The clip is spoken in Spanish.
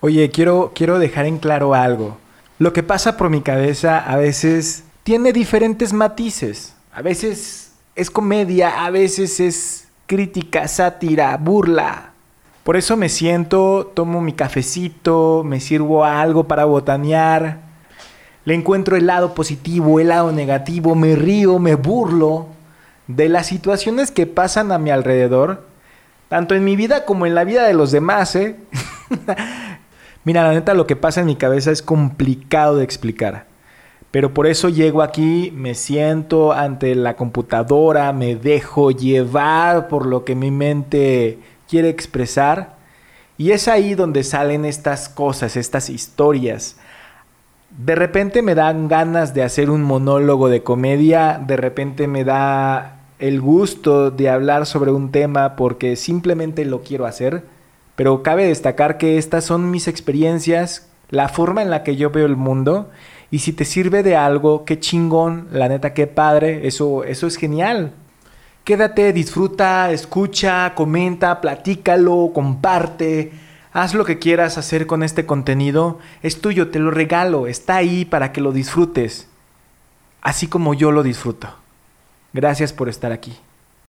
Oye, quiero, quiero dejar en claro algo. Lo que pasa por mi cabeza a veces tiene diferentes matices. A veces es comedia, a veces es crítica, sátira, burla. Por eso me siento, tomo mi cafecito, me sirvo algo para botanear. Le encuentro el lado positivo, el lado negativo, me río, me burlo de las situaciones que pasan a mi alrededor, tanto en mi vida como en la vida de los demás, ¿eh? Mira, la neta lo que pasa en mi cabeza es complicado de explicar. Pero por eso llego aquí, me siento ante la computadora, me dejo llevar por lo que mi mente quiere expresar. Y es ahí donde salen estas cosas, estas historias. De repente me dan ganas de hacer un monólogo de comedia, de repente me da el gusto de hablar sobre un tema porque simplemente lo quiero hacer pero cabe destacar que estas son mis experiencias, la forma en la que yo veo el mundo. Y si te sirve de algo, qué chingón, la neta, qué padre, eso, eso es genial. Quédate, disfruta, escucha, comenta, platícalo, comparte. Haz lo que quieras hacer con este contenido. Es tuyo, te lo regalo. Está ahí para que lo disfrutes. Así como yo lo disfruto. Gracias por estar aquí.